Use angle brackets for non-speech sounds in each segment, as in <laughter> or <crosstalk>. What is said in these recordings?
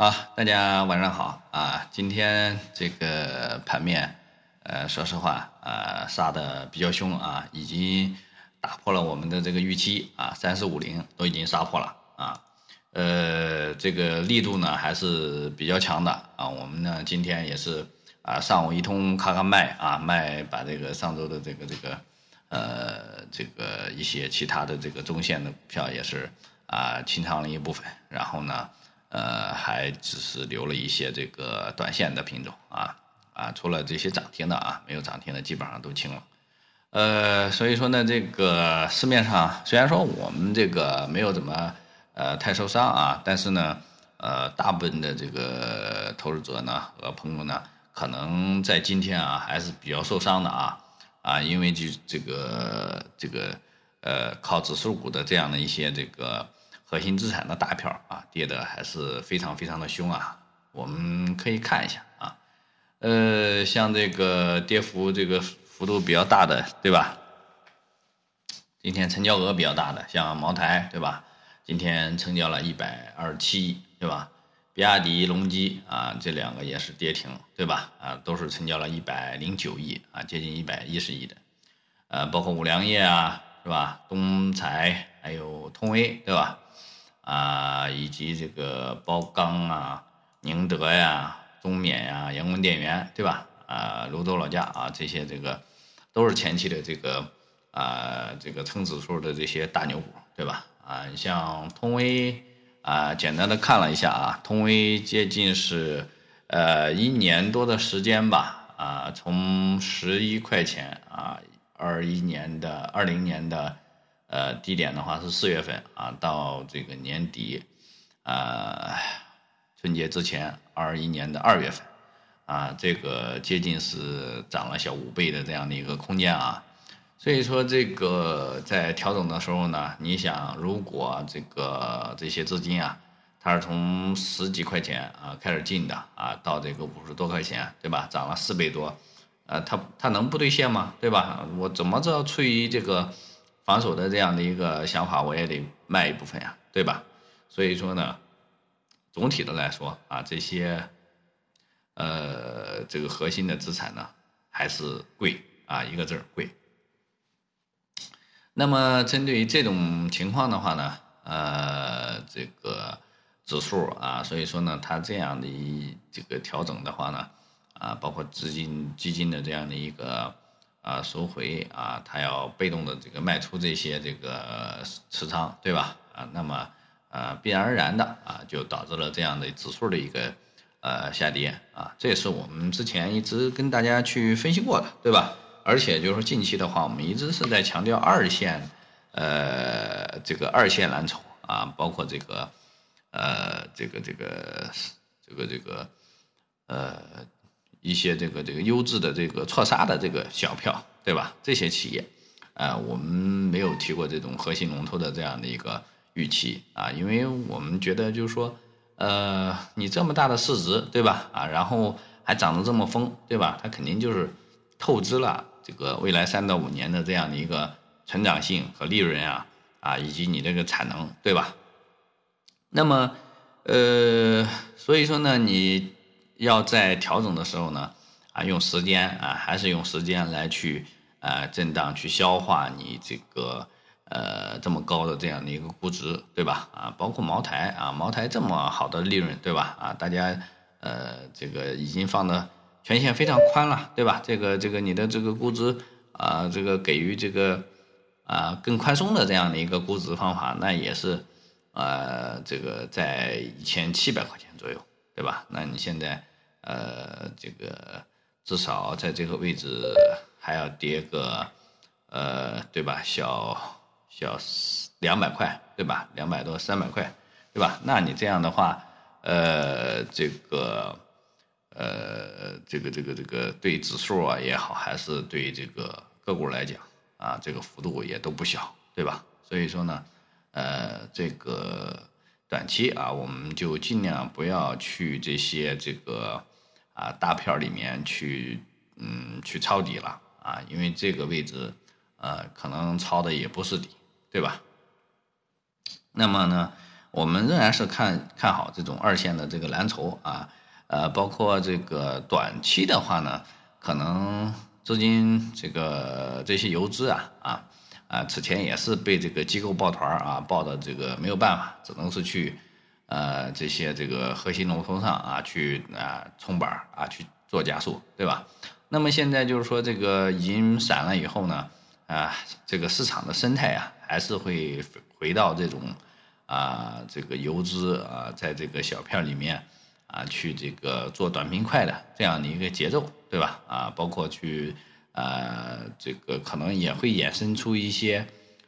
好，大家晚上好啊！今天这个盘面，呃，说实话啊，杀的比较凶啊，已经打破了我们的这个预期啊，三四五零都已经杀破了啊，呃，这个力度呢还是比较强的啊。我们呢今天也是啊，上午一通咔咔卖啊，卖把这个上周的这个这个呃这个一些其他的这个中线的股票也是啊清仓了一部分，然后呢。呃，还只是留了一些这个短线的品种啊啊，除了这些涨停的啊，没有涨停的基本上都清了。呃，所以说呢，这个市面上虽然说我们这个没有怎么呃太受伤啊，但是呢，呃，大部分的这个投资者呢和朋友呢，可能在今天啊还是比较受伤的啊啊，因为就这个这个呃靠指数股的这样的一些这个。核心资产的大票啊，跌的还是非常非常的凶啊！我们可以看一下啊，呃，像这个跌幅这个幅度比较大的，对吧？今天成交额比较大的，像茅台，对吧？今天成交了一百二十七亿，对吧？比亚迪、隆基啊，这两个也是跌停，对吧？啊，都是成交了一百零九亿啊，接近一百一十亿的，呃，包括五粮液啊，是吧？东财还有通威，对吧？啊，以及这个包钢啊、宁德呀、中缅呀、阳光电源，对吧？啊，泸州老家啊，这些这个都是前期的这个啊，这个成指数的这些大牛股，对吧？啊，像通威啊，简单的看了一下啊，通威接近是呃一年多的时间吧，啊，从十一块钱啊，二一年的二零年的。呃，低点的话是四月份啊，到这个年底，啊，春节之前，二一年的二月份，啊，这个接近是涨了小五倍的这样的一个空间啊，所以说这个在调整的时候呢，你想如果这个这些资金啊，它是从十几块钱啊开始进的啊，到这个五十多块钱，对吧？涨了四倍多，呃，它它能不兑现吗？对吧？我怎么着出于这个。防守的这样的一个想法，我也得卖一部分呀，对吧？所以说呢，总体的来说啊，这些呃这个核心的资产呢，还是贵啊，一个字儿贵。那么针对于这种情况的话呢，呃，这个指数啊，所以说呢，它这样的一这个调整的话呢，啊，包括资金基金的这样的一个。啊，收回啊，它要被动的这个卖出这些这个持仓，对吧？啊，那么呃，必然而然的啊，就导致了这样的指数的一个呃下跌啊，这也是我们之前一直跟大家去分析过的，对吧？而且就是说近期的话，我们一直是在强调二线，呃，这个二线蓝筹啊，包括这个呃，这个这个这个这个呃。一些这个这个优质的这个错杀的这个小票，对吧？这些企业，啊，我们没有提过这种核心龙头的这样的一个预期啊，因为我们觉得就是说，呃，你这么大的市值，对吧？啊，然后还涨得这么疯，对吧？它肯定就是透支了这个未来三到五年的这样的一个成长性和利润啊，啊，以及你这个产能，对吧？那么，呃，所以说呢，你。要在调整的时候呢，啊，用时间啊，还是用时间来去啊震荡去消化你这个呃这么高的这样的一个估值，对吧？啊，包括茅台啊，茅台这么好的利润，对吧？啊，大家呃这个已经放的权限非常宽了，对吧？这个这个你的这个估值啊，这个给予这个啊更宽松的这样的一个估值方法，那也是呃这个在一千七百块钱左右，对吧？那你现在。呃，这个至少在这个位置还要跌个，呃，对吧？小小两百块，对吧？两百多三百块，对吧？那你这样的话，呃，这个，呃，这个这个这个对指数啊也好，还是对这个个股来讲啊，这个幅度也都不小，对吧？所以说呢，呃，这个短期啊，我们就尽量不要去这些这个。啊，大票里面去，嗯，去抄底了啊，因为这个位置，呃，可能抄的也不是底，对吧？那么呢，我们仍然是看看好这种二线的这个蓝筹啊，呃，包括这个短期的话呢，可能资金这个这些游资啊啊啊，此前也是被这个机构抱团啊抱的这个没有办法，只能是去呃这些这个核心龙头上啊去啊冲板啊去做加速，对吧？那么现在就是说这个已经散了以后呢，啊，这个市场的生态啊还是会回到这种。啊，这个游资啊，在这个小片里面啊，去这个做短平快的这样的一个节奏，对吧？啊，包括去啊，这个可能也会衍生出一些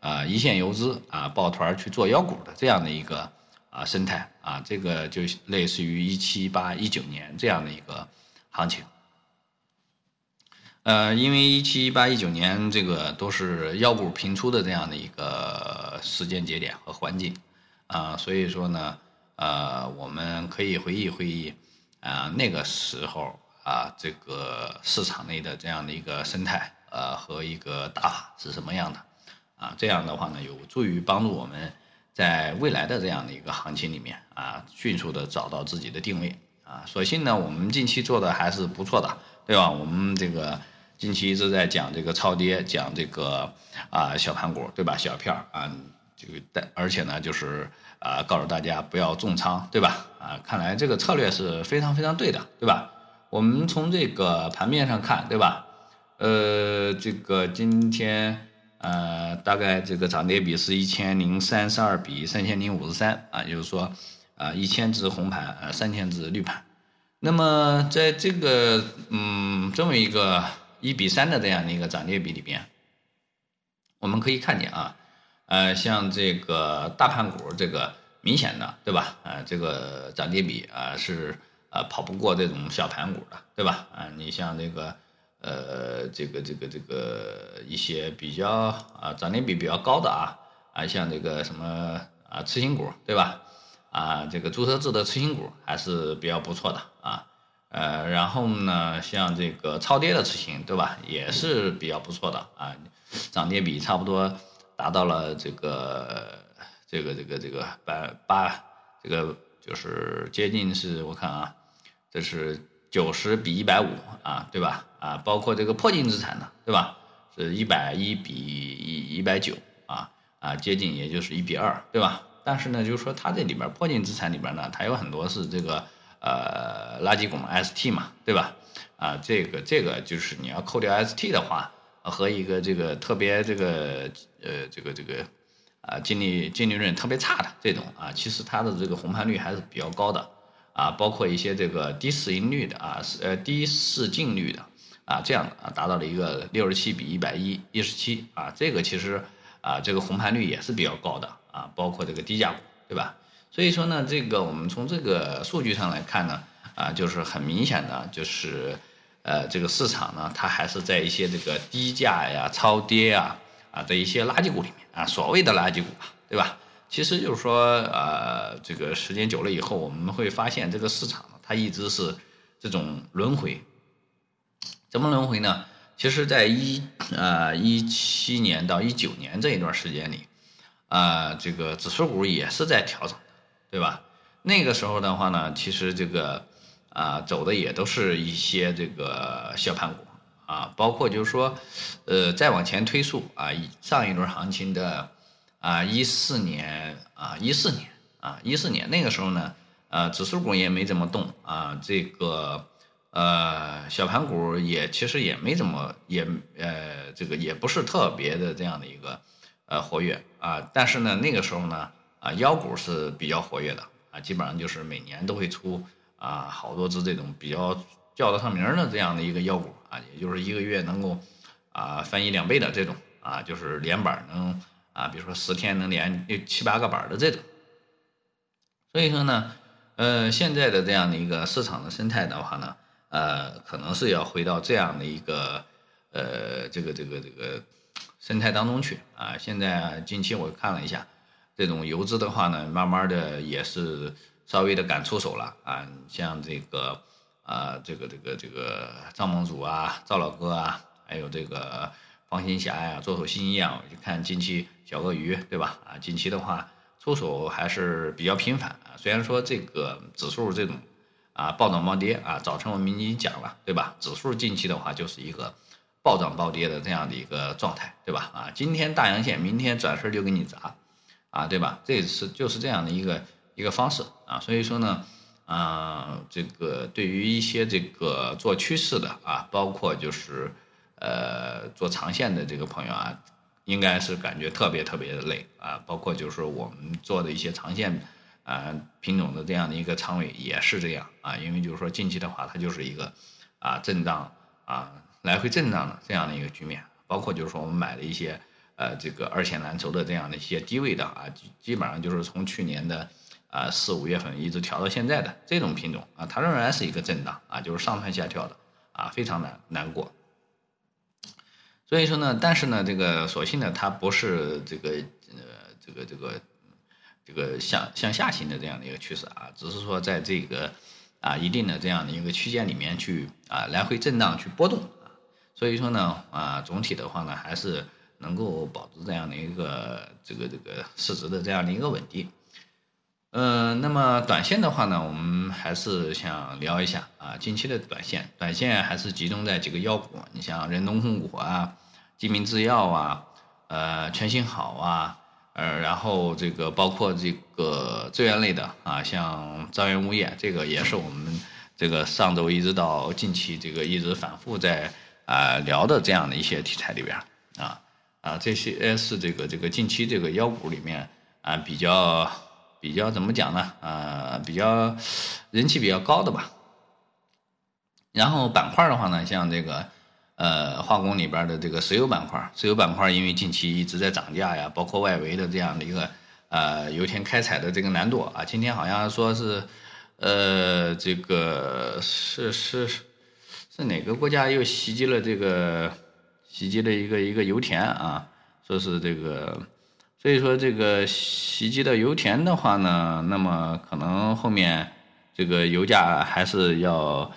啊一线游资啊抱团去做妖股的这样的一个啊生态啊，这个就类似于一七八一九年这样的一个行情。呃，因为一七八一九年这个都是妖股频出的这样的一个时间节点和环境。啊，所以说呢，呃，我们可以回忆回忆，啊，那个时候啊，这个市场内的这样的一个生态，呃，和一个打法是什么样的，啊，这样的话呢，有助于帮助我们在未来的这样的一个行情里面啊，迅速的找到自己的定位，啊，所幸呢，我们近期做的还是不错的，对吧？我们这个近期一直在讲这个超跌，讲这个啊小盘股，对吧？小票啊。这个但而且呢，就是啊，告诉大家不要重仓，对吧？啊，看来这个策略是非常非常对的，对吧？我们从这个盘面上看，对吧？呃，这个今天呃，大概这个涨跌比是一千零三十二比三千零五十三啊，就是说啊，一千只红盘，呃，三千只绿盘。那么在这个嗯这么一个一比三的这样的一个涨跌比里边，我们可以看见啊。呃，像这个大盘股，这个明显的，对吧？呃，这个涨跌比啊是啊跑不过这种小盘股的，对吧？啊，你像这个呃，这个这个这个一些比较啊涨跌比比较高的啊啊，像这个什么啊次新股，对吧？啊，这个注册制的次新股还是比较不错的啊。呃，然后呢，像这个超跌的次新，对吧？也是比较不错的啊，涨跌比差不多。达到了这个这个这个这个百八，这个就是接近是我看啊，这是九十比一百五啊，对吧？啊，包括这个破净资产呢，对吧？是一百一比一一百九啊啊，接近也就是一比二，对吧？但是呢，就是说它这里边破净资产里边呢，它有很多是这个呃垃圾股 ST 嘛，对吧？啊，这个这个就是你要扣掉 ST 的话。和一个这个特别这个呃这个这个啊净利净利润特别差的这种啊，其实它的这个红盘率还是比较高的啊，包括一些这个低市盈率的啊，呃低市净率的啊，这样的啊达到了一个六十七比一百一一十七啊，这个其实啊这个红盘率也是比较高的啊，包括这个低价股对吧？所以说呢，这个我们从这个数据上来看呢啊，就是很明显的就是。呃，这个市场呢，它还是在一些这个低价呀、超跌啊啊的一些垃圾股里面啊，所谓的垃圾股吧，对吧？其实就是说，呃，这个时间久了以后，我们会发现这个市场它一直是这种轮回。怎么轮回呢？其实，在一呃一七年到一九年这一段时间里，啊，这个指数股也是在调整，对吧？那个时候的话呢，其实这个。啊，走的也都是一些这个小盘股啊，包括就是说，呃，再往前推溯啊，上一轮行情的啊，一四年啊，一四年啊，一四年那个时候呢，呃，指数股也没怎么动啊，这个呃，小盘股也其实也没怎么也呃，这个也不是特别的这样的一个呃活跃啊，但是呢，那个时候呢，啊，妖股是比较活跃的啊，基本上就是每年都会出。啊，好多只这种比较叫得上名的这样的一个妖股啊，也就是一个月能够啊翻一两倍的这种啊，就是连板能啊，比如说十天能连七八个板的这种。所以说呢，呃，现在的这样的一个市场的生态的话呢，呃，可能是要回到这样的一个呃这个这个这个生态当中去啊。现在近期我看了一下，这种游资的话呢，慢慢的也是。稍微的敢出手了啊，像这个啊，这个这个这个张盟主啊，赵老哥啊，还有这个黄新霞呀，做手心一样，我就看近期小鳄鱼对吧？啊，近期的话出手还是比较频繁啊。虽然说这个指数这种啊暴涨暴跌啊，早晨我们已经讲了，对吧？指数近期的话就是一个暴涨暴跌的这样的一个状态，对吧？啊，今天大阳线，明天转身就给你砸，啊，对吧？这是就是这样的一个一个方式啊。所以说呢，啊，这个对于一些这个做趋势的啊，包括就是呃做长线的这个朋友啊。应该是感觉特别特别的累啊，包括就是我们做的一些长线啊品种的这样的一个仓位也是这样啊，因为就是说近期的话，它就是一个啊震荡啊来回震荡的这样的一个局面，包括就是说我们买的一些呃这个二线蓝筹的这样的一些低位的啊，基本上就是从去年的啊四五月份一直调到现在的这种品种啊，它仍然是一个震荡啊，就是上蹿下跳的啊，非常难难过。所以说呢，但是呢，这个所幸呢，它不是这个呃，这个这个这个向向下行的这样的一个趋势啊，只是说在这个啊一定的这样的一个区间里面去啊来回震荡去波动啊。所以说呢啊，总体的话呢，还是能够保持这样的一个这个这个市值的这样的一个稳定。嗯，那么短线的话呢，我们还是想聊一下啊，近期的短线，短线还是集中在几个妖股，你像人东控股啊。金明制药啊，呃，全新好啊，呃，然后这个包括这个资源类的啊，像招源物业，这个也是我们这个上周一直到近期这个一直反复在啊聊的这样的一些题材里边啊啊，这些是这个这个近期这个妖股里面啊比较比较怎么讲呢啊比较人气比较高的吧。然后板块的话呢，像这个。呃，化工里边的这个石油板块，石油板块因为近期一直在涨价呀，包括外围的这样的一个呃油田开采的这个难度啊，今天好像说是，呃，这个是是是哪个国家又袭击了这个袭击了一个一个油田啊？说是这个，所以说这个袭击的油田的话呢，那么可能后面这个油价还是要。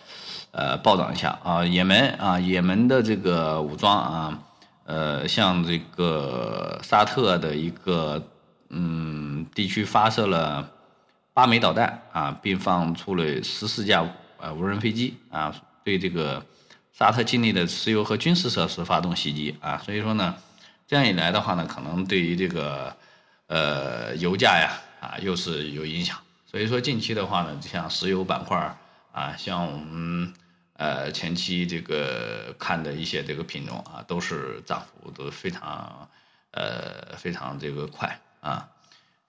呃，暴涨一下啊！也门啊，也门的这个武装啊，呃，向这个沙特的一个嗯地区发射了八枚导弹啊，并放出了十四架呃无人飞机啊，对这个沙特境内的石油和军事设施发动袭击啊。所以说呢，这样一来的话呢，可能对于这个呃油价呀啊又是有影响。所以说近期的话呢，就像石油板块啊，像我们。呃，前期这个看的一些这个品种啊，都是涨幅都非常，呃，非常这个快啊，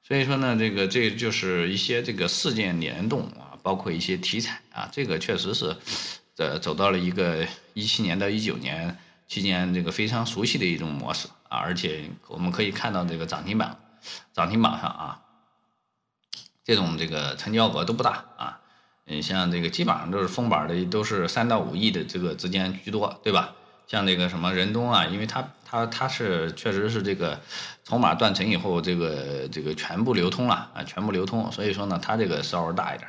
所以说呢，这个这就是一些这个事件联动啊，包括一些题材啊，这个确实是，呃，走到了一个一七年到一九年期间这个非常熟悉的一种模式啊，而且我们可以看到这个涨停板，涨停板上啊，这种这个成交额都不大啊。你像这个基本上都是封板的，都是三到五亿的这个之间居多，对吧？像这个什么仁东啊，因为它它它是确实是这个筹码断层以后，这个这个全部流通了啊，全部流通，所以说呢，它这个稍微大一点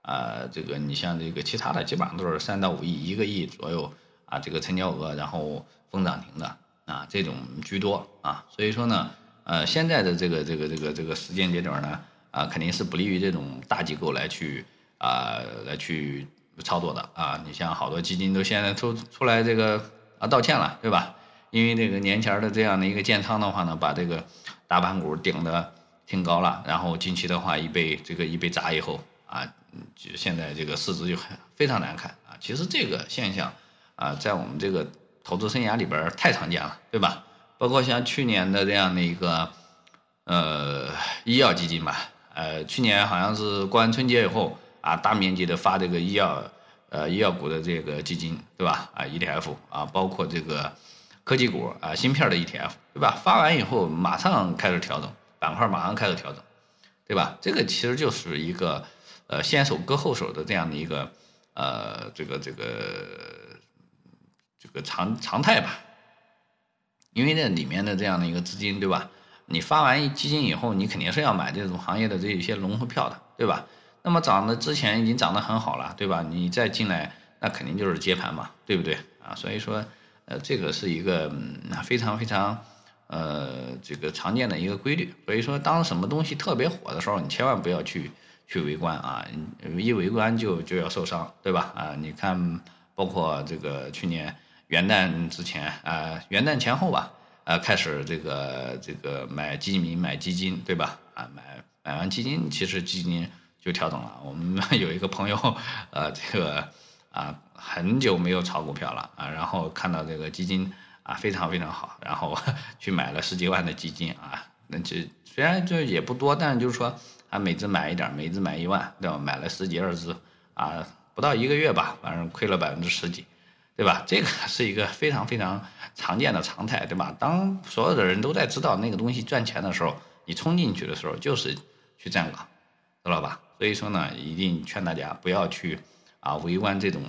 啊。这个你像这个其他的，基本上都是三到五亿，一个亿左右啊，这个成交额，然后封涨停的啊，这种居多啊。所以说呢，呃，现在的这个这个这个这个时间节点呢，啊，肯定是不利于这种大机构来去。啊，来去操作的啊，你像好多基金都现在出出来这个啊道歉了，对吧？因为这个年前的这样的一个建仓的话呢，把这个大盘股顶的挺高了，然后近期的话一被这个一被砸以后啊，就现在这个市值就很非常难看啊。其实这个现象啊，在我们这个投资生涯里边太常见了，对吧？包括像去年的这样的一个呃医药基金吧，呃，去年好像是过完春节以后。啊，大面积的发这个医药，呃，医药股的这个基金，对吧？啊，ETF 啊，包括这个科技股啊，芯片的 ETF，对吧？发完以后马上开始调整板块，马上开始调整，对吧？这个其实就是一个呃先手割后手的这样的一个呃这个这个这个常常态吧。因为这里面的这样的一个资金，对吧？你发完基金以后，你肯定是要买这种行业的这一些龙头票的，对吧？那么涨的之前已经涨得很好了，对吧？你再进来，那肯定就是接盘嘛，对不对啊？所以说，呃，这个是一个非常非常呃，这个常见的一个规律。所以说，当什么东西特别火的时候，你千万不要去去围观啊，一围观就就要受伤，对吧？啊，你看，包括这个去年元旦之前啊，元旦前后吧，呃，开始这个这个买基民买基金，对吧？啊，买买完基金，其实基金就调整了。我们 <laughs> 有一个朋友，呃，这个啊，很久没有炒股票了啊，然后看到这个基金。啊，非常非常好，然后 <laughs> 去买了十几万的基金啊，那这虽然这也不多，但是就是说，啊，每只买一点，每只买一万，对吧？买了十几二十只，啊，不到一个月吧，反正亏了百分之十几，对吧？这个是一个非常非常常见的常态，对吧？当所有的人都在知道那个东西赚钱的时候，你冲进去的时候就是去站岗，知道吧？所以说呢，一定劝大家不要去啊围观这种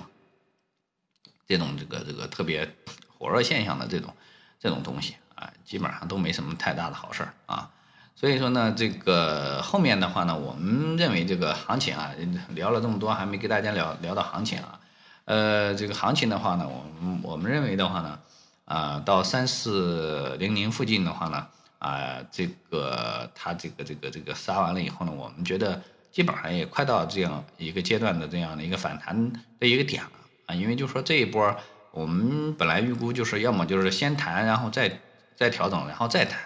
这种这个这个特别。火热现象的这种这种东西啊，基本上都没什么太大的好事儿啊。所以说呢，这个后面的话呢，我们认为这个行情啊，聊了这么多，还没给大家聊聊到行情啊。呃，这个行情的话呢，我们我们认为的话呢，啊，到三四零零附近的话呢，啊，这个它这个这个这个杀完了以后呢，我们觉得基本上也快到这样一个阶段的这样的一个反弹的一个点了啊，因为就说这一波。我们本来预估就是要么就是先谈，然后再再调整，然后再谈，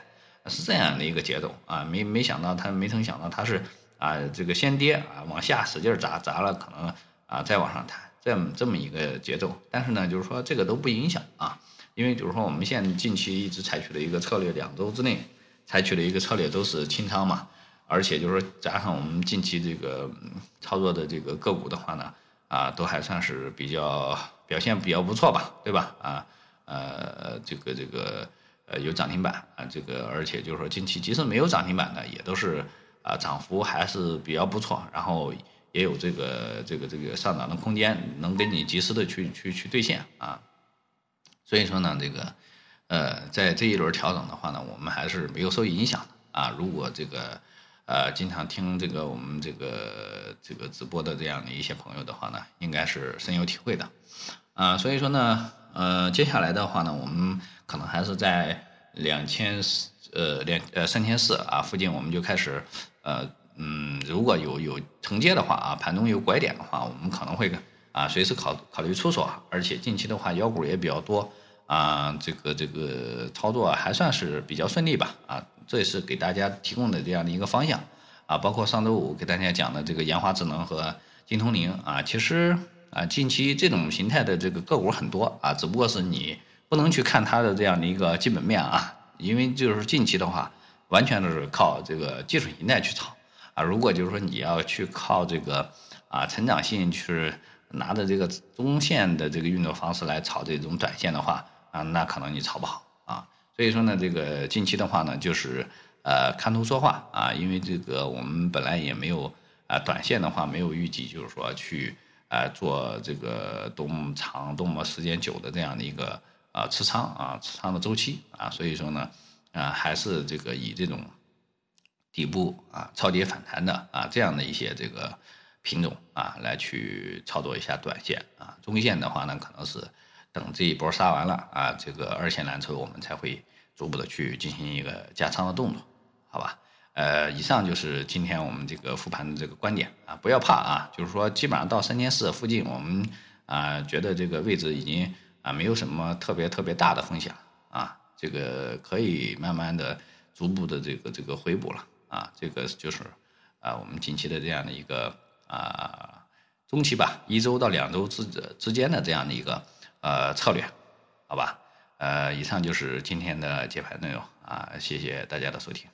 是这样的一个节奏啊。没没想到他没曾想到他是啊这个先跌啊往下使劲砸砸了，可能啊再往上弹，这么这么一个节奏。但是呢，就是说这个都不影响啊，因为就是说我们现在近期一直采取的一个策略，两周之内采取的一个策略都是清仓嘛，而且就是说加上我们近期这个操作的这个个股的话呢，啊都还算是比较。表现比较不错吧，对吧？啊，呃，这个这个呃有涨停板啊，这个而且就是说近期即使没有涨停板的，也都是啊涨幅还是比较不错，然后也有这个这个这个上涨的空间，能给你及时的去去去兑现啊。所以说呢，这个呃在这一轮调整的话呢，我们还是没有受影响的啊。如果这个呃经常听这个我们这个这个直播的这样的一些朋友的话呢，应该是深有体会的。啊，所以说呢，呃，接下来的话呢，我们可能还是在两千四，呃，两呃三千四啊附近，我们就开始，呃，嗯，如果有有承接的话啊，盘中有拐点的话，我们可能会啊随时考考虑出手，而且近期的话，妖股也比较多啊，这个这个操作还算是比较顺利吧，啊，这也是给大家提供的这样的一个方向啊，包括上周五给大家讲的这个研华智能和金通灵啊，其实。啊，近期这种形态的这个个股很多啊，只不过是你不能去看它的这样的一个基本面啊，因为就是近期的话，完全都是靠这个技术形态去炒啊。如果就是说你要去靠这个啊成长性去拿着这个中线的这个运作方式来炒这种短线的话啊，那可能你炒不好啊。所以说呢，这个近期的话呢，就是呃看图说话啊，因为这个我们本来也没有啊短线的话没有预计就是说去。呃，做这个多么长、多么时间久的这样的一个啊持仓啊持仓的周期啊，所以说呢，啊还是这个以这种底部啊超跌反弹的啊这样的一些这个品种啊来去操作一下短线啊，中线的话呢，可能是等这一波杀完了啊，这个二线蓝筹我们才会逐步的去进行一个加仓的动作，好吧？呃，以上就是今天我们这个复盘的这个观点啊，不要怕啊，就是说基本上到三千四附近，我们啊觉得这个位置已经啊没有什么特别特别大的风险啊，这个可以慢慢的逐步的这个这个回补了啊，这个就是啊我们近期的这样的一个啊中期吧，一周到两周之之间的这样的一个呃策略，好吧？呃，以上就是今天的解盘内容啊，谢谢大家的收听。